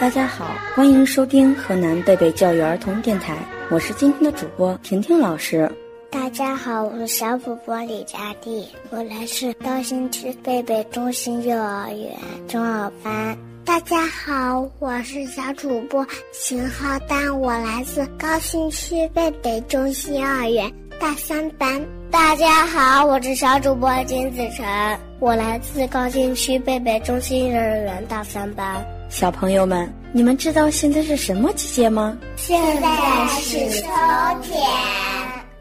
大家好，欢迎收听河南贝贝教育儿童电台，我是今天的主播婷婷老师。大家好，我是小主播李佳丽，我来自高新区贝贝中心幼儿园中二班。大家好，我是小主播秦浩丹，我来自高新区贝贝中心幼儿园大三班。大家好，我是小主播金子晨，我来自高新区贝贝中心幼儿园大三班。小朋友们，你们知道现在是什么季节吗？现在是秋天。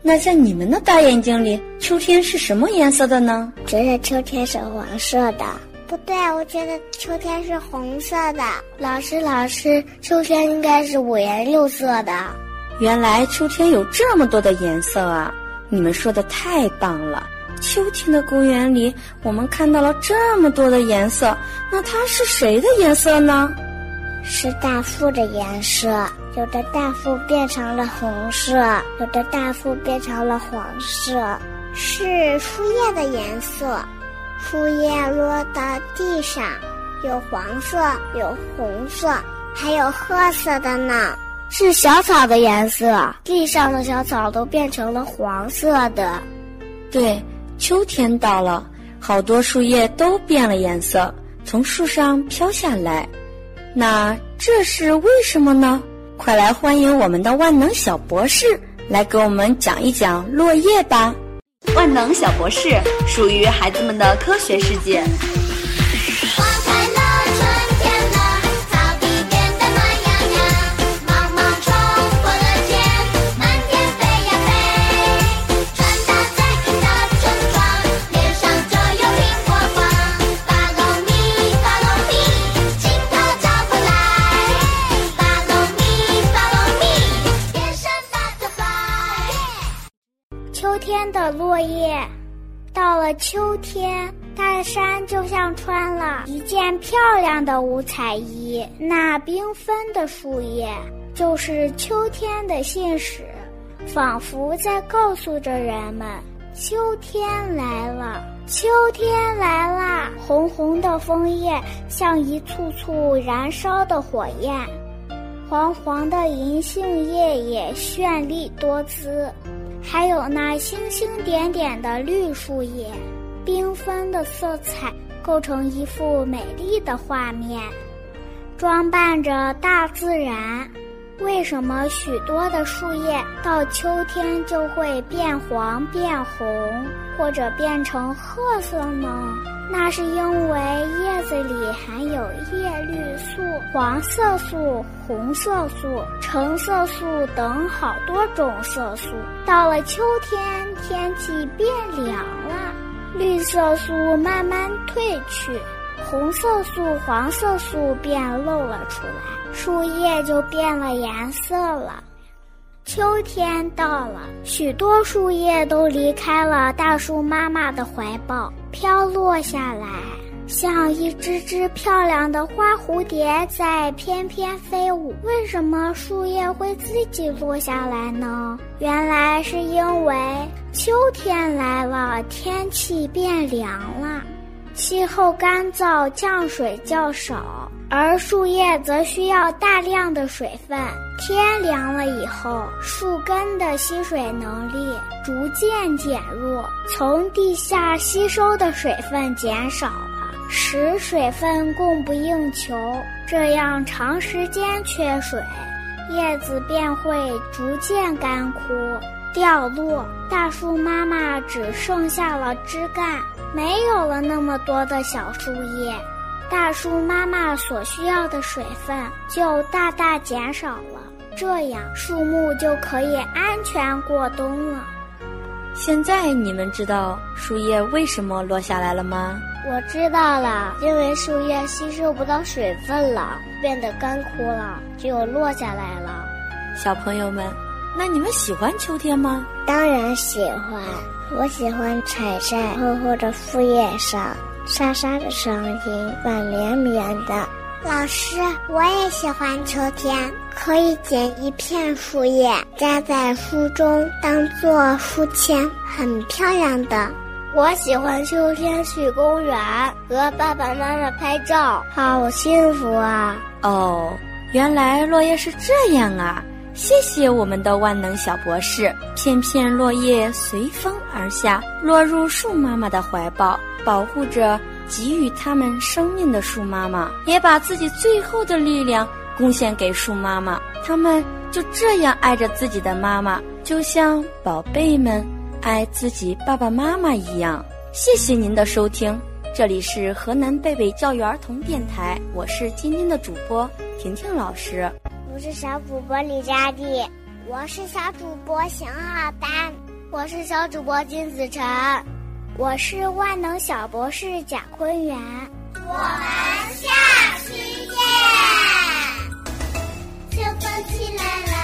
那在你们的大眼睛里，秋天是什么颜色的呢？觉得秋天是黄色的。不对，我觉得秋天是红色的。老师，老师，秋天应该是五颜六色的。原来秋天有这么多的颜色啊！你们说的太棒了。秋天的公园里，我们看到了这么多的颜色，那它是谁的颜色呢？是大树的颜色，有的大树变成了红色，有的大树变成了黄色。是树叶的颜色，树叶落到地上，有黄色，有红色，还有褐色的呢。是小草的颜色，地上的小草都变成了黄色的。对，秋天到了，好多树叶都变了颜色，从树上飘下来。那这是为什么呢？快来欢迎我们的万能小博士来给我们讲一讲落叶吧！万能小博士属于孩子们的科学世界。落叶，到了秋天，大山就像穿了一件漂亮的五彩衣。那缤纷的树叶，就是秋天的信使，仿佛在告诉着人们：秋天来了，秋天来了。红红的枫叶像一簇簇燃烧的火焰，黄黄的银杏叶也绚丽多姿。还有那星星点点的绿树叶，缤纷的色彩构成一幅美丽的画面，装扮着大自然。为什么许多的树叶到秋天就会变黄、变红，或者变成褐色呢？那是因为叶子里含有叶绿素、黄色素、红色素、橙色素等好多种色素。到了秋天，天气变凉了，绿色素慢慢褪去，红色素、黄色素便露了出来，树叶就变了颜色了。秋天到了，许多树叶都离开了大树妈妈的怀抱，飘落下来，像一只只漂亮的花蝴蝶在翩翩飞舞。为什么树叶会自己落下来呢？原来是因为秋天来了，天气变凉了，气候干燥，降水较少。而树叶则需要大量的水分。天凉了以后，树根的吸水能力逐渐减弱，从地下吸收的水分减少了，使水分供不应求。这样长时间缺水，叶子便会逐渐干枯、掉落。大树妈妈只剩下了枝干，没有了那么多的小树叶。大树妈妈所需要的水分就大大减少了，这样树木就可以安全过冬了。现在你们知道树叶为什么落下来了吗？我知道了，因为树叶吸收不到水分了，变得干枯了，就落下来了。小朋友们，那你们喜欢秋天吗？当然喜欢，我喜欢踩在厚厚的树叶上。沙沙的声音，软绵绵的。老师，我也喜欢秋天，可以捡一片树叶扎在书中，当做书签，很漂亮的。我喜欢秋天去公园和爸爸妈妈拍照，好幸福啊！哦，原来落叶是这样啊！谢谢我们的万能小博士。片片落叶随风而下，落入树妈妈的怀抱，保护着给予他们生命的树妈妈，也把自己最后的力量贡献给树妈妈。他们就这样爱着自己的妈妈，就像宝贝们爱自己爸爸妈妈一样。谢谢您的收听，这里是河南贝贝教育儿童电台，我是今天的主播婷婷老师。我是小主播李佳蒂，我是小主播邢浩丹，我是小主播金子晨，我是万能小博士贾坤元，我们下期见，秋风起人。